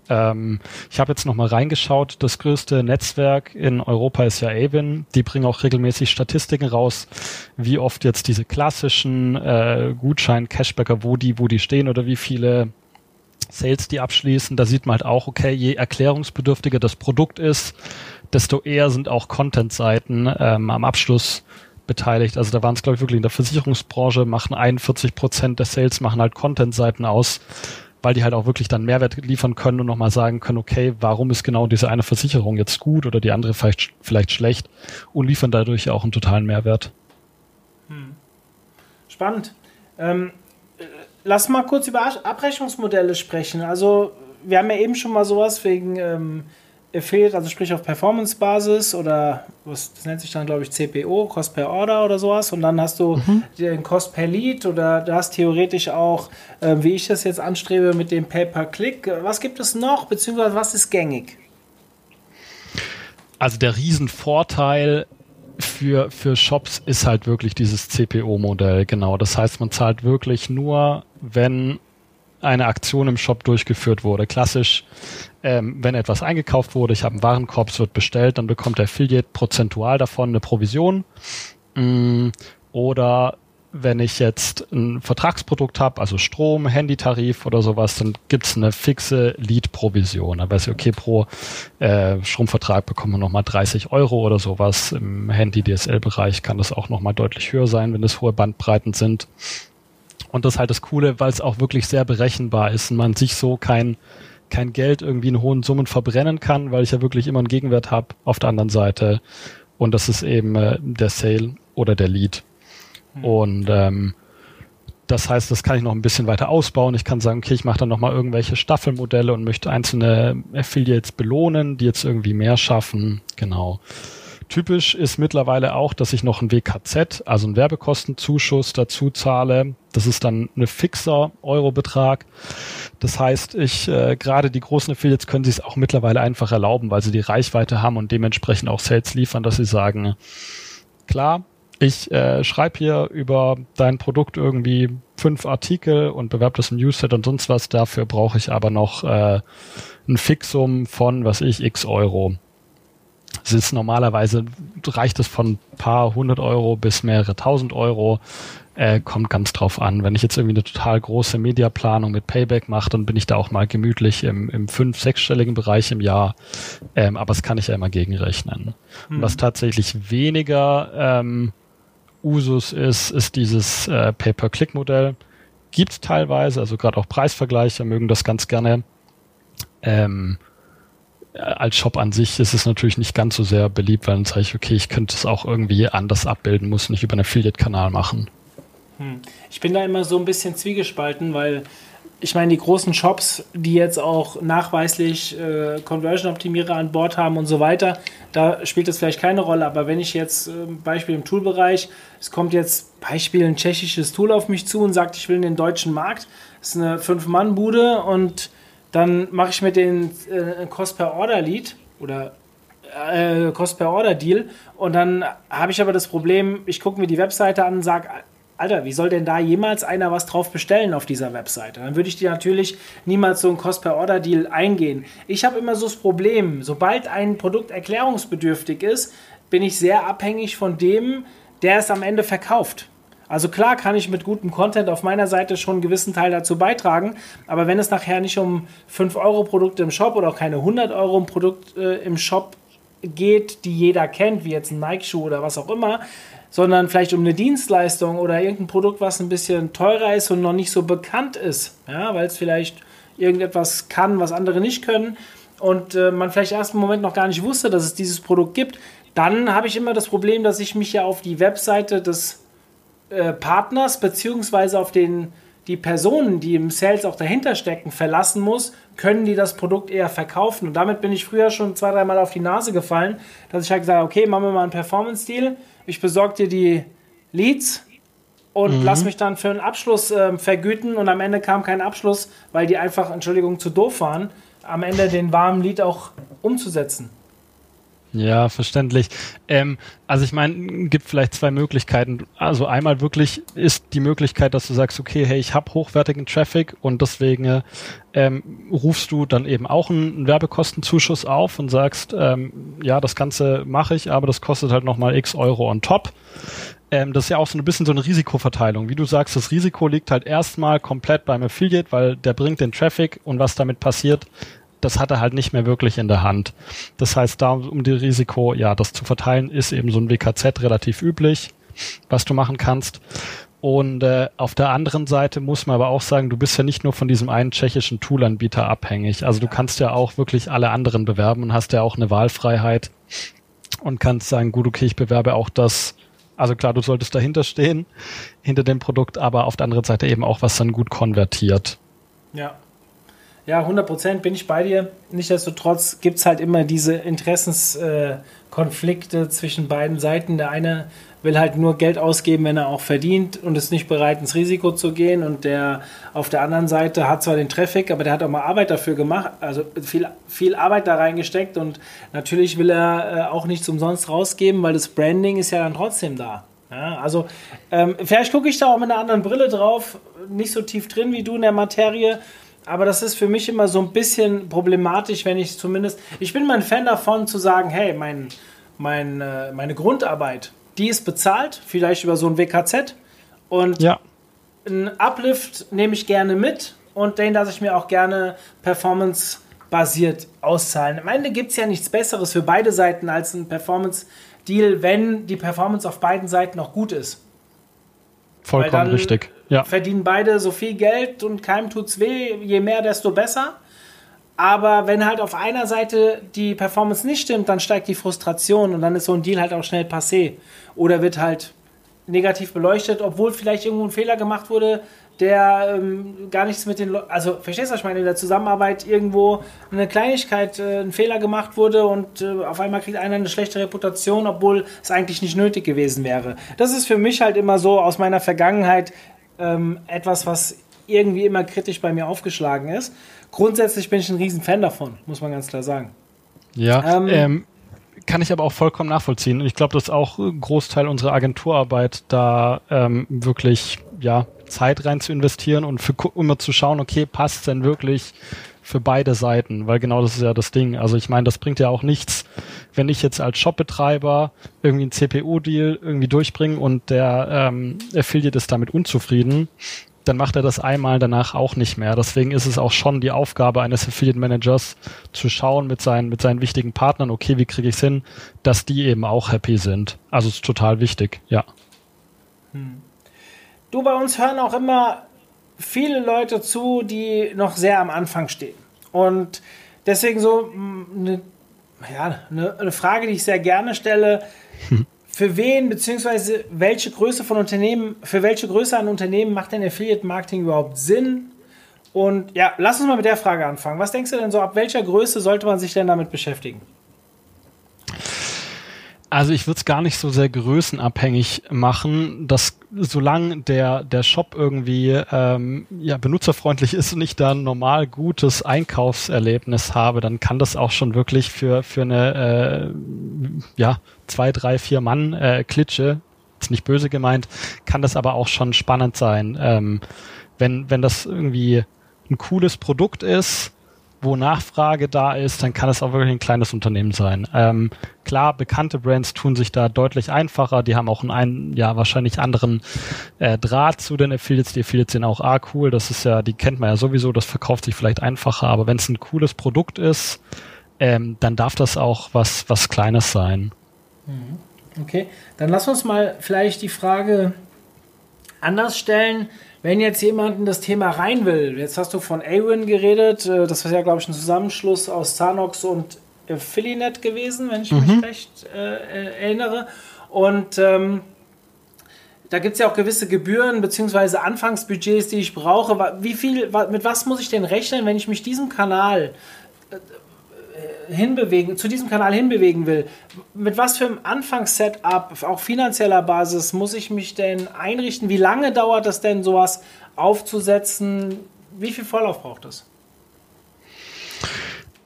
Ähm, ich habe jetzt nochmal reingeschaut, das größte Netzwerk in Europa ist ja Avon. Die bringen auch regelmäßig Statistiken raus, wie oft jetzt diese klassischen äh, Gutschein-Cashbacker, wo die, wo die stehen oder wie viele Sales die abschließen. Da sieht man halt auch, okay, je erklärungsbedürftiger das Produkt ist, desto eher sind auch Content-Seiten ähm, am Abschluss beteiligt. Also da waren es, glaube ich, wirklich in der Versicherungsbranche, machen 41 Prozent der Sales, machen halt Content-Seiten aus, weil die halt auch wirklich dann Mehrwert liefern können und nochmal sagen können, okay, warum ist genau diese eine Versicherung jetzt gut oder die andere vielleicht, vielleicht schlecht und liefern dadurch auch einen totalen Mehrwert. Hm. Spannend. Ähm, äh, lass mal kurz über Abrechnungsmodelle sprechen. Also wir haben ja eben schon mal sowas wegen ähm, Affiliate, also sprich auf Performance-Basis oder was das nennt sich dann, glaube ich, CPO, Cost per Order oder sowas. Und dann hast du mhm. den Cost per Lead oder du hast theoretisch auch, äh, wie ich das jetzt anstrebe, mit dem Pay-per-Click. Was gibt es noch, beziehungsweise was ist gängig? Also der Riesenvorteil für, für Shops ist halt wirklich dieses CPO-Modell, genau. Das heißt, man zahlt wirklich nur, wenn eine Aktion im Shop durchgeführt wurde. Klassisch, ähm, wenn etwas eingekauft wurde, ich habe einen Warenkorb, es wird bestellt, dann bekommt der Affiliate prozentual davon eine Provision. Mm, oder wenn ich jetzt ein Vertragsprodukt habe, also Strom, Handytarif oder sowas, dann gibt's eine fixe Lead-Provision. Da weiß ich, okay, pro äh, Stromvertrag bekommen wir nochmal 30 Euro oder sowas. Im Handy-DSL-Bereich kann das auch nochmal deutlich höher sein, wenn es hohe Bandbreiten sind. Und das ist halt das Coole, weil es auch wirklich sehr berechenbar ist und man sich so kein, kein Geld irgendwie in hohen Summen verbrennen kann, weil ich ja wirklich immer einen Gegenwert habe auf der anderen Seite. Und das ist eben äh, der Sale oder der Lead. Mhm. Und ähm, das heißt, das kann ich noch ein bisschen weiter ausbauen. Ich kann sagen, okay, ich mache dann nochmal irgendwelche Staffelmodelle und möchte einzelne Affiliates belohnen, die jetzt irgendwie mehr schaffen. Genau. Typisch ist mittlerweile auch, dass ich noch ein WKZ, also einen Werbekostenzuschuss dazu zahle. Das ist dann ein fixer Eurobetrag. Das heißt, ich äh, gerade die großen Affiliates können sich es auch mittlerweile einfach erlauben, weil sie die Reichweite haben und dementsprechend auch Sales liefern, dass sie sagen, klar, ich äh, schreibe hier über dein Produkt irgendwie fünf Artikel und bewerbe das im Newsset und sonst was. Dafür brauche ich aber noch äh, ein Fixum von, was ich, x Euro. Es ist normalerweise, reicht es von ein paar hundert Euro bis mehrere tausend Euro. Äh, kommt ganz drauf an. Wenn ich jetzt irgendwie eine total große Mediaplanung mit Payback mache, dann bin ich da auch mal gemütlich im, im fünf-, sechsstelligen Bereich im Jahr. Ähm, aber das kann ich ja immer gegenrechnen. Mhm. Was tatsächlich weniger ähm, Usus ist, ist dieses äh, Pay-per-Click-Modell. Gibt es teilweise, also gerade auch Preisvergleiche mögen das ganz gerne. Ähm, als Shop an sich ist es natürlich nicht ganz so sehr beliebt, weil dann sage ich, okay, ich könnte es auch irgendwie anders abbilden, muss nicht über einen Affiliate-Kanal machen. Hm. Ich bin da immer so ein bisschen zwiegespalten, weil ich meine, die großen Shops, die jetzt auch nachweislich äh, Conversion-Optimierer an Bord haben und so weiter, da spielt das vielleicht keine Rolle. Aber wenn ich jetzt, äh, Beispiel im Toolbereich, es kommt jetzt Beispiel ein tschechisches Tool auf mich zu und sagt, ich will in den deutschen Markt, das ist eine Fünf-Mann-Bude und dann mache ich mir den äh, Cost per Order Lead oder äh, Cost per Order Deal und dann habe ich aber das Problem, ich gucke mir die Webseite an und sage, Alter, wie soll denn da jemals einer was drauf bestellen auf dieser Webseite? Dann würde ich dir natürlich niemals so einen Cost per Order Deal eingehen. Ich habe immer so das Problem, sobald ein Produkt erklärungsbedürftig ist, bin ich sehr abhängig von dem, der es am Ende verkauft. Also klar kann ich mit gutem Content auf meiner Seite schon einen gewissen Teil dazu beitragen, aber wenn es nachher nicht um 5 Euro Produkte im Shop oder auch keine 100 Euro Produkt äh, im Shop geht, die jeder kennt, wie jetzt ein Nike-Schuh oder was auch immer, sondern vielleicht um eine Dienstleistung oder irgendein Produkt, was ein bisschen teurer ist und noch nicht so bekannt ist, ja, weil es vielleicht irgendetwas kann, was andere nicht können und äh, man vielleicht erst im Moment noch gar nicht wusste, dass es dieses Produkt gibt, dann habe ich immer das Problem, dass ich mich ja auf die Webseite des äh, Partners beziehungsweise auf den, die Personen, die im Sales auch dahinter stecken, verlassen muss, können die das Produkt eher verkaufen. Und damit bin ich früher schon zwei, dreimal auf die Nase gefallen, dass ich halt gesagt habe, okay, machen wir mal einen Performance-Deal, ich besorge dir die Leads und mhm. lass mich dann für einen Abschluss äh, vergüten und am Ende kam kein Abschluss, weil die einfach, Entschuldigung, zu doof waren, am Ende den warmen Lead auch umzusetzen. Ja, verständlich. Ähm, also ich meine, gibt vielleicht zwei Möglichkeiten. Also einmal wirklich ist die Möglichkeit, dass du sagst, okay, hey, ich habe hochwertigen Traffic und deswegen ähm, rufst du dann eben auch einen, Werbekostenzuschuss auf und sagst, ähm, ja, das Ganze mache ich, aber das kostet halt nochmal x Euro on top. Ähm, das ist ja auch so ein bisschen so eine Risikoverteilung. Wie du sagst, das Risiko liegt halt erstmal komplett beim Affiliate, weil der bringt den Traffic und was damit passiert, das hat er halt nicht mehr wirklich in der Hand. Das heißt, da um die Risiko, ja, das zu verteilen, ist eben so ein WKZ relativ üblich, was du machen kannst. Und äh, auf der anderen Seite muss man aber auch sagen, du bist ja nicht nur von diesem einen tschechischen Toolanbieter abhängig. Also du kannst ja auch wirklich alle anderen bewerben und hast ja auch eine Wahlfreiheit und kannst sagen, gut, okay, ich bewerbe auch das. Also klar, du solltest dahinter stehen, hinter dem Produkt, aber auf der anderen Seite eben auch, was dann gut konvertiert. Ja, ja, 100 Prozent bin ich bei dir. Nichtsdestotrotz gibt es halt immer diese Interessenskonflikte zwischen beiden Seiten. Der eine will halt nur Geld ausgeben, wenn er auch verdient und ist nicht bereit, ins Risiko zu gehen. Und der auf der anderen Seite hat zwar den Traffic, aber der hat auch mal Arbeit dafür gemacht, also viel, viel Arbeit da reingesteckt. Und natürlich will er äh, auch nichts umsonst rausgeben, weil das Branding ist ja dann trotzdem da. Ja, also ähm, vielleicht gucke ich da auch mit einer anderen Brille drauf, nicht so tief drin wie du in der Materie aber das ist für mich immer so ein bisschen problematisch, wenn ich zumindest. Ich bin mal ein Fan davon zu sagen, hey, mein, mein, äh, meine Grundarbeit, die ist bezahlt, vielleicht über so ein WKZ. Und ja. ein Uplift nehme ich gerne mit und den lasse ich mir auch gerne performance-basiert auszahlen. Am Ende gibt es ja nichts Besseres für beide Seiten als ein Performance-Deal, wenn die Performance auf beiden Seiten auch gut ist. Vollkommen richtig. Ja. Verdienen beide so viel Geld und keinem tut's weh. Je mehr, desto besser. Aber wenn halt auf einer Seite die Performance nicht stimmt, dann steigt die Frustration und dann ist so ein Deal halt auch schnell passé. Oder wird halt negativ beleuchtet, obwohl vielleicht irgendwo ein Fehler gemacht wurde, der ähm, gar nichts mit den Leuten, also verstehst du, was ich meine, in der Zusammenarbeit irgendwo eine Kleinigkeit, äh, ein Fehler gemacht wurde und äh, auf einmal kriegt einer eine schlechte Reputation, obwohl es eigentlich nicht nötig gewesen wäre. Das ist für mich halt immer so aus meiner Vergangenheit ähm, etwas, was irgendwie immer kritisch bei mir aufgeschlagen ist. Grundsätzlich bin ich ein riesen Fan davon, muss man ganz klar sagen. Ja, ähm, ähm, kann ich aber auch vollkommen nachvollziehen. Und ich glaube, das ist auch ein Großteil unserer Agenturarbeit, da ähm, wirklich ja, Zeit rein zu investieren und für immer zu schauen, okay, passt denn wirklich für beide Seiten, weil genau das ist ja das Ding. Also ich meine, das bringt ja auch nichts, wenn ich jetzt als Shopbetreiber irgendwie einen CPU-Deal irgendwie durchbringe und der ähm, Affiliate ist damit unzufrieden, dann macht er das einmal danach auch nicht mehr. Deswegen ist es auch schon die Aufgabe eines Affiliate Managers zu schauen mit seinen, mit seinen wichtigen Partnern, okay, wie kriege ich es hin, dass die eben auch happy sind. Also es ist total wichtig, ja. Hm. Du, bei uns hören auch immer viele Leute zu, die noch sehr am Anfang stehen. Und deswegen so eine, ja, eine, eine Frage, die ich sehr gerne stelle. Für wen bzw. welche Größe von Unternehmen, für welche Größe an Unternehmen macht denn Affiliate Marketing überhaupt Sinn? Und ja, lass uns mal mit der Frage anfangen. Was denkst du denn so, ab welcher Größe sollte man sich denn damit beschäftigen? Also ich würde es gar nicht so sehr größenabhängig machen, dass solange der, der Shop irgendwie ähm, ja, benutzerfreundlich ist und ich da ein normal gutes Einkaufserlebnis habe, dann kann das auch schon wirklich für, für eine äh, ja, zwei, drei, vier Mann äh, Klitsche, ist nicht böse gemeint, kann das aber auch schon spannend sein. Ähm, wenn, wenn das irgendwie ein cooles Produkt ist, wo Nachfrage da ist, dann kann es auch wirklich ein kleines Unternehmen sein. Ähm, klar, bekannte Brands tun sich da deutlich einfacher. Die haben auch einen, ja wahrscheinlich anderen äh, Draht zu den Affiliates. Die Affiliates sind auch ah cool. Das ist ja, die kennt man ja sowieso. Das verkauft sich vielleicht einfacher. Aber wenn es ein cooles Produkt ist, ähm, dann darf das auch was was Kleines sein. Mhm. Okay, dann lass uns mal vielleicht die Frage anders stellen. Wenn jetzt jemand in das Thema rein will, jetzt hast du von Awin geredet, äh, das war ja, glaube ich, ein Zusammenschluss aus Zanox und Affiliate gewesen, wenn ich mhm. mich recht äh, erinnere. Und ähm, da gibt es ja auch gewisse Gebühren bzw. Anfangsbudgets, die ich brauche. Wie viel, mit was muss ich denn rechnen, wenn ich mich diesem Kanal hinbewegen, zu diesem Kanal hinbewegen will, mit was für einem Anfangssetup, auch finanzieller Basis, muss ich mich denn einrichten? Wie lange dauert es denn, sowas aufzusetzen? Wie viel Vorlauf braucht es?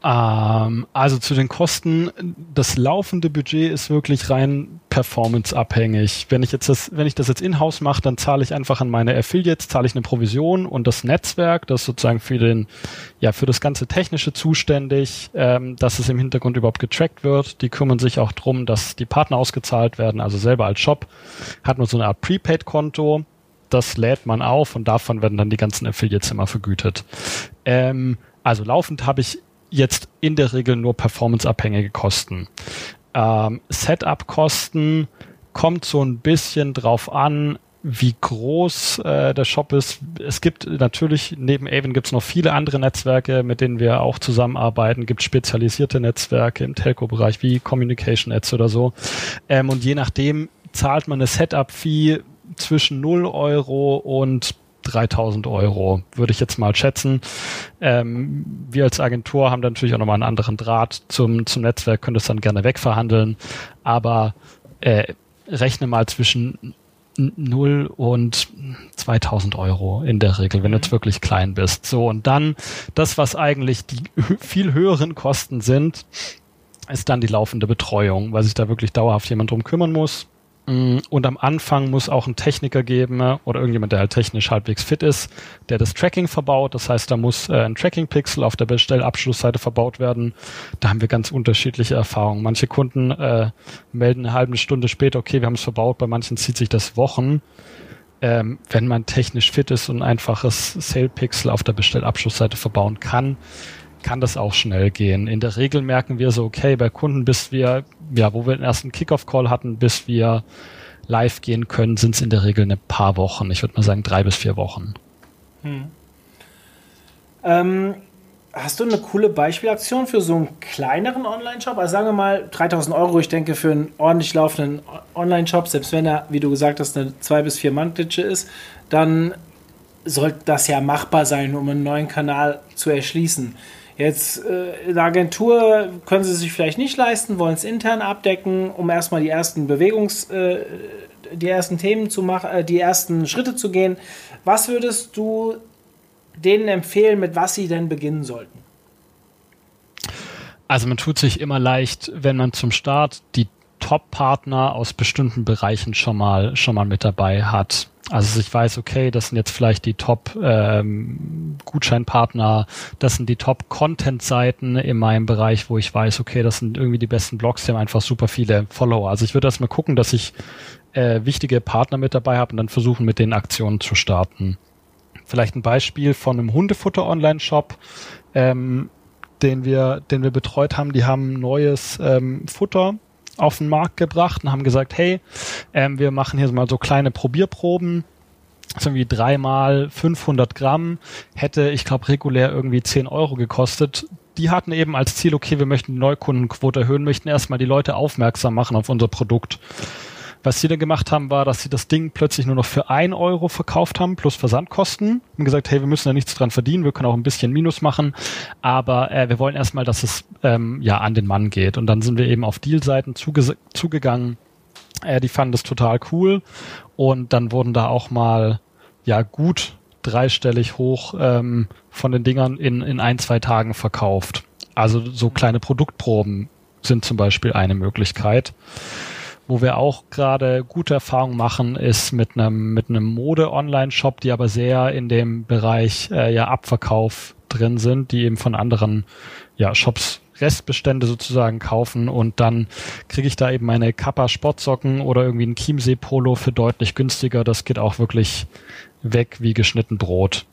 Ähm, also zu den Kosten, das laufende Budget ist wirklich rein performanceabhängig. Wenn ich jetzt das, wenn ich das jetzt in-house mache, dann zahle ich einfach an meine Affiliates, zahle ich eine Provision und das Netzwerk, das sozusagen für den, ja, für das ganze Technische zuständig, ähm, dass es im Hintergrund überhaupt getrackt wird. Die kümmern sich auch drum, dass die Partner ausgezahlt werden. Also selber als Shop hat man so eine Art Prepaid-Konto. Das lädt man auf und davon werden dann die ganzen Affiliates immer vergütet. Ähm, also laufend habe ich jetzt in der Regel nur performanceabhängige Kosten. Ähm, Setup-Kosten kommt so ein bisschen drauf an, wie groß äh, der Shop ist. Es gibt natürlich, neben Avon gibt es noch viele andere Netzwerke, mit denen wir auch zusammenarbeiten. Gibt spezialisierte Netzwerke im Telco-Bereich wie Communication Ads oder so. Ähm, und je nachdem zahlt man eine Setup-Fee zwischen 0 Euro und 3000 Euro, würde ich jetzt mal schätzen. Ähm, wir als Agentur haben da natürlich auch nochmal einen anderen Draht zum, zum Netzwerk, können das dann gerne wegverhandeln, aber äh, rechne mal zwischen 0 und 2000 Euro in der Regel, wenn du jetzt mhm. wirklich klein bist. So, und dann das, was eigentlich die viel höheren Kosten sind, ist dann die laufende Betreuung, weil sich da wirklich dauerhaft jemand drum kümmern muss. Mm, und am Anfang muss auch ein Techniker geben äh, oder irgendjemand, der halt technisch halbwegs fit ist, der das Tracking verbaut. Das heißt, da muss äh, ein Tracking-Pixel auf der Bestellabschlussseite verbaut werden. Da haben wir ganz unterschiedliche Erfahrungen. Manche Kunden äh, melden eine halbe Stunde später, okay, wir haben es verbaut. Bei manchen zieht sich das Wochen. Ähm, wenn man technisch fit ist und ein einfaches Sale-Pixel auf der Bestellabschlussseite verbauen kann, kann das auch schnell gehen. In der Regel merken wir so, okay, bei Kunden, bis wir, ja, wo wir den ersten Kickoff-Call hatten, bis wir live gehen können, sind es in der Regel ein paar Wochen. Ich würde mal sagen drei bis vier Wochen. Hm. Ähm, hast du eine coole Beispielaktion für so einen kleineren Online-Shop? Also sagen wir mal 3000 Euro, ich denke, für einen ordentlich laufenden Online-Shop, selbst wenn er, wie du gesagt hast, eine zwei bis vier Mann-Ditsche ist, dann sollte das ja machbar sein, um einen neuen Kanal zu erschließen. Jetzt äh, in der Agentur können sie sich vielleicht nicht leisten, wollen es intern abdecken, um erstmal die ersten Bewegungs, äh, die ersten Themen zu machen, äh, die ersten Schritte zu gehen. Was würdest du denen empfehlen, mit was sie denn beginnen sollten? Also man tut sich immer leicht, wenn man zum Start die Top-Partner aus bestimmten Bereichen schon mal schon mal mit dabei hat. Also ich weiß, okay, das sind jetzt vielleicht die Top-Gutscheinpartner, ähm, das sind die Top-Content-Seiten in meinem Bereich, wo ich weiß, okay, das sind irgendwie die besten Blogs, die haben einfach super viele Follower. Also ich würde erstmal gucken, dass ich äh, wichtige Partner mit dabei habe und dann versuchen, mit den Aktionen zu starten. Vielleicht ein Beispiel von einem Hundefutter-Online-Shop, ähm, den wir, den wir betreut haben. Die haben neues ähm, Futter auf den Markt gebracht und haben gesagt, hey, ähm, wir machen hier mal so kleine Probierproben. So irgendwie dreimal 500 Gramm hätte, ich glaube, regulär irgendwie 10 Euro gekostet. Die hatten eben als Ziel, okay, wir möchten die Neukundenquote erhöhen, möchten erstmal die Leute aufmerksam machen auf unser Produkt. Was sie dann gemacht haben, war, dass sie das Ding plötzlich nur noch für ein Euro verkauft haben, plus Versandkosten. Und gesagt, hey, wir müssen da nichts dran verdienen, wir können auch ein bisschen Minus machen, aber äh, wir wollen erstmal, dass es ähm, ja an den Mann geht. Und dann sind wir eben auf Dealseiten zuge zugegangen. Äh, die fanden das total cool. Und dann wurden da auch mal ja gut dreistellig hoch ähm, von den Dingern in, in ein, zwei Tagen verkauft. Also so kleine Produktproben sind zum Beispiel eine Möglichkeit. Wo wir auch gerade gute Erfahrungen machen, ist mit einem mit einem Mode-Online-Shop, die aber sehr in dem Bereich äh, ja Abverkauf drin sind, die eben von anderen ja, Shops Restbestände sozusagen kaufen und dann kriege ich da eben meine Kappa Sportsocken oder irgendwie ein Chiemsee Polo für deutlich günstiger. Das geht auch wirklich weg wie geschnitten Brot.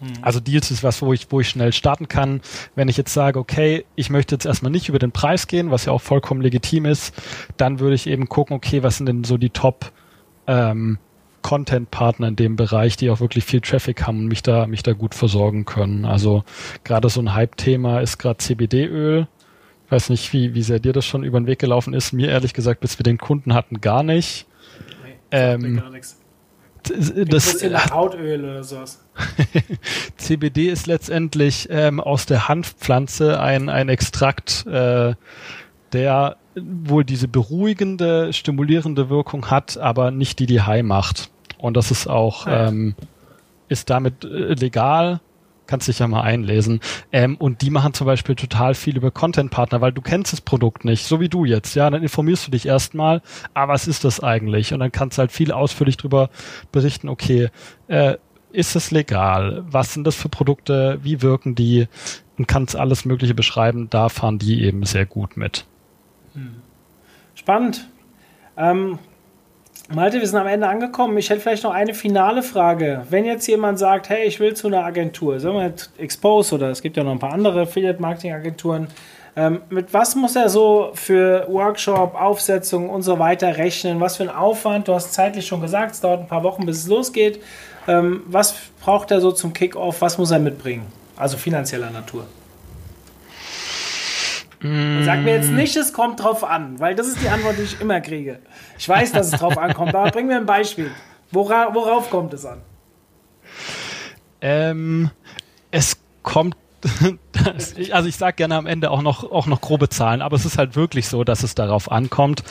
Hm. Also Deals ist was, wo ich, wo ich schnell starten kann. Wenn ich jetzt sage, okay, ich möchte jetzt erstmal nicht über den Preis gehen, was ja auch vollkommen legitim ist, dann würde ich eben gucken, okay, was sind denn so die Top ähm, Content-Partner in dem Bereich, die auch wirklich viel Traffic haben und mich da, mich da gut versorgen können. Also gerade so ein Hype-Thema ist gerade CBD-Öl. Ich weiß nicht, wie, wie sehr dir das schon über den Weg gelaufen ist. Mir ehrlich gesagt, bis wir den Kunden hatten, gar nicht. Nee, ähm, gar nichts das nach Hautöl oder sowas. CBD ist letztendlich ähm, aus der Hanfpflanze ein, ein Extrakt, äh, der wohl diese beruhigende, stimulierende Wirkung hat, aber nicht die die High macht. Und das ist auch, ah, ähm, ist damit äh, legal, kannst dich ja mal einlesen. Ähm, und die machen zum Beispiel total viel über Content-Partner, weil du kennst das Produkt nicht, so wie du jetzt. Ja, dann informierst du dich erstmal, ah, was ist das eigentlich? Und dann kannst du halt viel ausführlich drüber berichten, okay, äh, ist es legal? Was sind das für Produkte? Wie wirken die? Und kannst alles Mögliche beschreiben. Da fahren die eben sehr gut mit. Hm. Spannend. Ähm, Malte, wir sind am Ende angekommen. Ich hätte vielleicht noch eine finale Frage. Wenn jetzt jemand sagt, hey, ich will zu einer Agentur, sagen wir jetzt Expose oder es gibt ja noch ein paar andere Affiliate-Marketing-Agenturen, ähm, mit was muss er so für Workshop, Aufsetzung und so weiter rechnen? Was für ein Aufwand? Du hast zeitlich schon gesagt, es dauert ein paar Wochen, bis es losgeht. Ähm, was braucht er so zum Kickoff? Was muss er mitbringen? Also finanzieller Natur. Und sag mir jetzt nicht, es kommt drauf an, weil das ist die Antwort, die ich immer kriege. Ich weiß, dass es drauf ankommt, aber bring mir ein Beispiel. Wora, worauf kommt es an? Ähm, es kommt also ich sage gerne am Ende auch noch auch noch grobe Zahlen, aber es ist halt wirklich so, dass es darauf ankommt,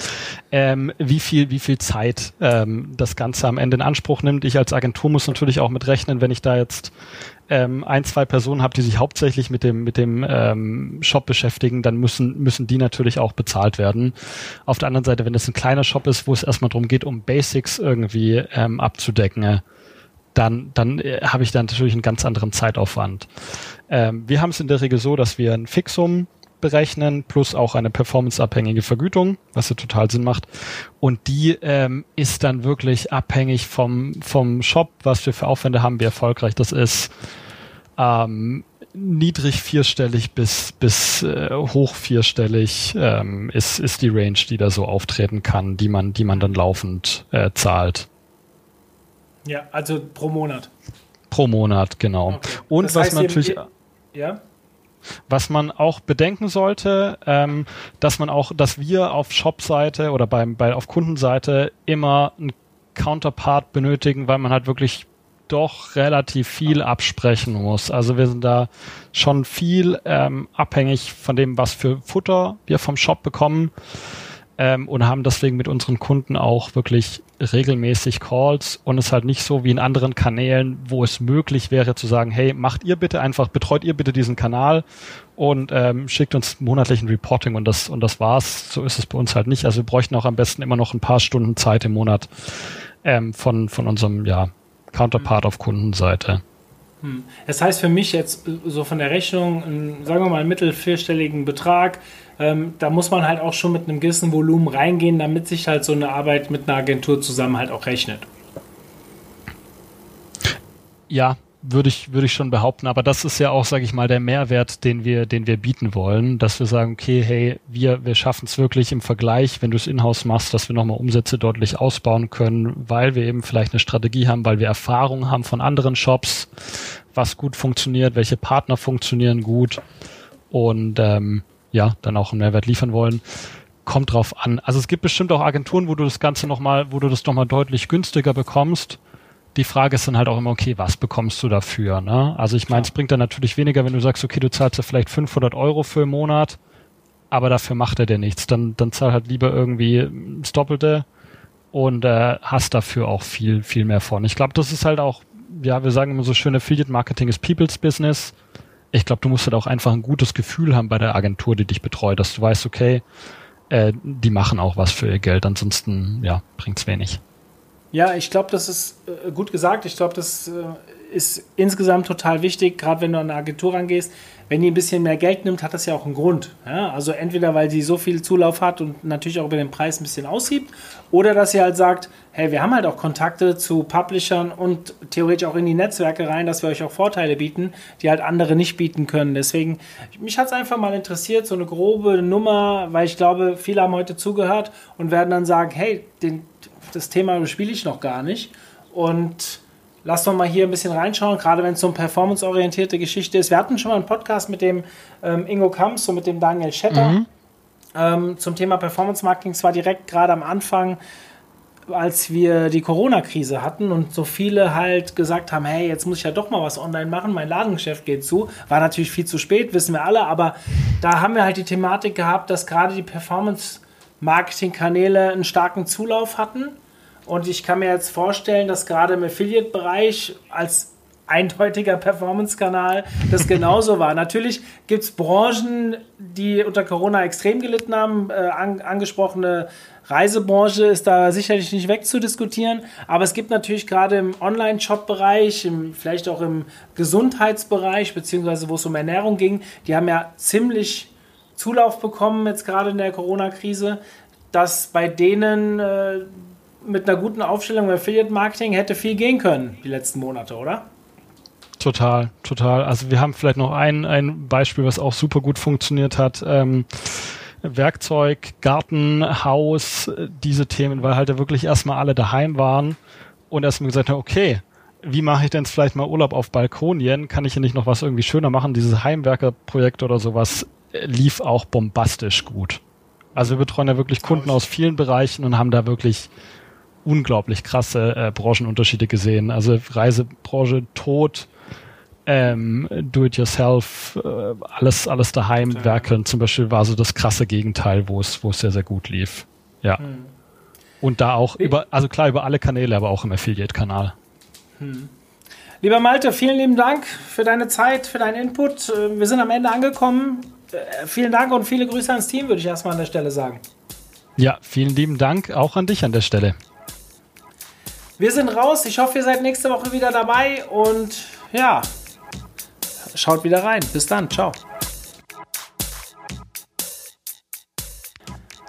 ähm, wie viel wie viel Zeit ähm, das Ganze am Ende in Anspruch nimmt. Ich als Agentur muss natürlich auch mit rechnen, wenn ich da jetzt ähm, ein, zwei Personen habe, die sich hauptsächlich mit dem, mit dem ähm, Shop beschäftigen, dann müssen, müssen die natürlich auch bezahlt werden. Auf der anderen Seite, wenn es ein kleiner Shop ist, wo es erstmal darum geht, um Basics irgendwie ähm, abzudecken, dann, dann äh, habe ich dann natürlich einen ganz anderen Zeitaufwand. Ähm, wir haben es in der Regel so, dass wir ein Fixum berechnen, plus auch eine performanceabhängige Vergütung, was ja total Sinn macht. Und die ähm, ist dann wirklich abhängig vom, vom Shop, was wir für Aufwände haben, wie erfolgreich das ist. Ähm, niedrig vierstellig bis, bis äh, hoch vierstellig ähm, ist, ist die Range, die da so auftreten kann, die man, die man dann laufend äh, zahlt. Ja, also pro Monat. Pro Monat, genau. Okay. Und das was natürlich. Ja? Was man auch bedenken sollte, ähm, dass man auch, dass wir auf Shop-Seite oder beim, bei, auf Kundenseite immer einen Counterpart benötigen, weil man halt wirklich doch relativ viel absprechen muss. Also wir sind da schon viel ähm, abhängig von dem, was für Futter wir vom Shop bekommen ähm, und haben deswegen mit unseren Kunden auch wirklich regelmäßig Calls und es halt nicht so wie in anderen Kanälen, wo es möglich wäre zu sagen, hey, macht ihr bitte einfach, betreut ihr bitte diesen Kanal und ähm, schickt uns monatlichen Reporting und das und das war's. So ist es bei uns halt nicht. Also wir bräuchten auch am besten immer noch ein paar Stunden Zeit im Monat ähm, von von unserem ja Counterpart auf Kundenseite. Hm. Das heißt für mich jetzt äh, so von der Rechnung, sagen wir mal einen mittelvierstelligen Betrag, ähm, da muss man halt auch schon mit einem gewissen Volumen reingehen, damit sich halt so eine Arbeit mit einer Agentur zusammen halt auch rechnet. Ja, würde ich, würde ich schon behaupten. Aber das ist ja auch, sage ich mal, der Mehrwert, den wir, den wir bieten wollen, dass wir sagen, okay, hey, wir, wir schaffen es wirklich im Vergleich, wenn du es in-house machst, dass wir nochmal Umsätze deutlich ausbauen können, weil wir eben vielleicht eine Strategie haben, weil wir Erfahrung haben von anderen Shops, was gut funktioniert, welche Partner funktionieren gut und ähm, ja, dann auch einen Mehrwert liefern wollen kommt drauf an. Also es gibt bestimmt auch Agenturen, wo du das Ganze nochmal, wo du das nochmal deutlich günstiger bekommst die Frage ist dann halt auch immer, okay, was bekommst du dafür? Ne? Also ich meine, es bringt dann natürlich weniger, wenn du sagst, okay, du zahlst ja vielleicht 500 Euro für einen Monat, aber dafür macht er dir nichts. Dann, dann zahl halt lieber irgendwie das Doppelte und äh, hast dafür auch viel, viel mehr von. Ich glaube, das ist halt auch, ja, wir sagen immer so schön, Affiliate Marketing ist People's Business. Ich glaube, du musst halt auch einfach ein gutes Gefühl haben bei der Agentur, die dich betreut, dass du weißt, okay, äh, die machen auch was für ihr Geld, ansonsten, ja, bringt's wenig. Ja, ich glaube, das ist äh, gut gesagt. Ich glaube, das äh, ist insgesamt total wichtig, gerade wenn du an eine Agentur rangehst. Wenn die ein bisschen mehr Geld nimmt, hat das ja auch einen Grund. Ja? Also entweder, weil sie so viel Zulauf hat und natürlich auch über den Preis ein bisschen aushiebt, oder dass sie halt sagt, hey, wir haben halt auch Kontakte zu Publishern und theoretisch auch in die Netzwerke rein, dass wir euch auch Vorteile bieten, die halt andere nicht bieten können. Deswegen, mich hat es einfach mal interessiert, so eine grobe Nummer, weil ich glaube, viele haben heute zugehört und werden dann sagen, hey, den, das Thema spiele ich noch gar nicht. Und lass doch mal hier ein bisschen reinschauen, gerade wenn es so eine performanceorientierte Geschichte ist. Wir hatten schon mal einen Podcast mit dem ähm, Ingo Kamps und mit dem Daniel Schetter mhm. ähm, zum Thema Performance Marketing. Zwar direkt gerade am Anfang, als wir die Corona-Krise hatten und so viele halt gesagt haben, hey, jetzt muss ich ja doch mal was online machen, mein Ladengeschäft geht zu. War natürlich viel zu spät, wissen wir alle, aber da haben wir halt die Thematik gehabt, dass gerade die Performance Marketingkanäle einen starken Zulauf hatten. Und ich kann mir jetzt vorstellen, dass gerade im Affiliate-Bereich als eindeutiger Performance-Kanal das genauso war. Natürlich gibt es Branchen, die unter Corona extrem gelitten haben. Äh, an, angesprochene Reisebranche ist da sicherlich nicht wegzudiskutieren, aber es gibt natürlich gerade im Online-Shop-Bereich, vielleicht auch im Gesundheitsbereich, beziehungsweise wo es um Ernährung ging, die haben ja ziemlich Zulauf bekommen, jetzt gerade in der Corona-Krise, dass bei denen äh, mit einer guten Aufstellung im Affiliate-Marketing hätte viel gehen können, die letzten Monate, oder? Total, total. Also wir haben vielleicht noch ein, ein Beispiel, was auch super gut funktioniert hat. Ähm, Werkzeug, Garten, Haus, diese Themen, weil halt wirklich erstmal alle daheim waren und erstmal gesagt haben, okay, wie mache ich denn jetzt vielleicht mal Urlaub auf Balkonien? Kann ich hier nicht noch was irgendwie schöner machen? Dieses Heimwerkerprojekt oder sowas lief auch bombastisch gut. Also wir betreuen ja wirklich Kunden aus vielen Bereichen und haben da wirklich unglaublich krasse äh, Branchenunterschiede gesehen. Also Reisebranche tot, ähm, Do-it-yourself, äh, alles, alles daheim ja. werkeln zum Beispiel war so das krasse Gegenteil, wo es, wo es sehr, sehr gut lief. Ja. Hm. Und da auch über, also klar über alle Kanäle, aber auch im Affiliate-Kanal. Hm. Lieber Malte, vielen lieben Dank für deine Zeit, für deinen Input. Äh, wir sind am Ende angekommen. Äh, vielen Dank und viele Grüße ans Team, würde ich erstmal an der Stelle sagen. Ja, vielen lieben Dank auch an dich an der Stelle. Wir sind raus. Ich hoffe, ihr seid nächste Woche wieder dabei und ja, Schaut wieder rein. Bis dann. Ciao.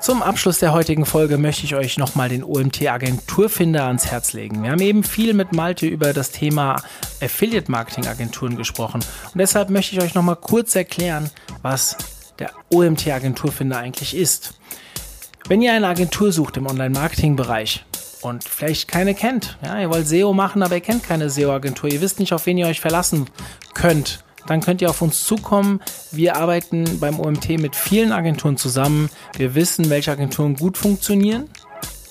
Zum Abschluss der heutigen Folge möchte ich euch nochmal den OMT Agenturfinder ans Herz legen. Wir haben eben viel mit Malte über das Thema Affiliate Marketing Agenturen gesprochen und deshalb möchte ich euch nochmal kurz erklären, was der OMT Agenturfinder eigentlich ist. Wenn ihr eine Agentur sucht im Online Marketing Bereich, und vielleicht keine kennt. Ja, ihr wollt SEO machen, aber ihr kennt keine SEO-Agentur. Ihr wisst nicht, auf wen ihr euch verlassen könnt dann könnt ihr auf uns zukommen. Wir arbeiten beim OMT mit vielen Agenturen zusammen. Wir wissen, welche Agenturen gut funktionieren,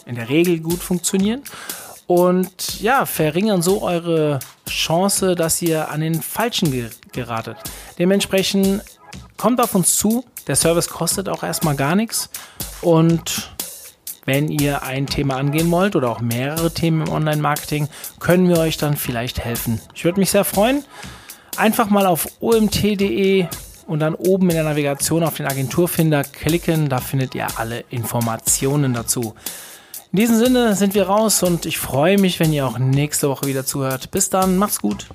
in der Regel gut funktionieren und ja, verringern so eure Chance, dass ihr an den Falschen ge geratet. Dementsprechend kommt auf uns zu. Der Service kostet auch erstmal gar nichts und wenn ihr ein Thema angehen wollt oder auch mehrere Themen im Online-Marketing, können wir euch dann vielleicht helfen. Ich würde mich sehr freuen. Einfach mal auf omt.de und dann oben in der Navigation auf den Agenturfinder klicken. Da findet ihr alle Informationen dazu. In diesem Sinne sind wir raus und ich freue mich, wenn ihr auch nächste Woche wieder zuhört. Bis dann, macht's gut.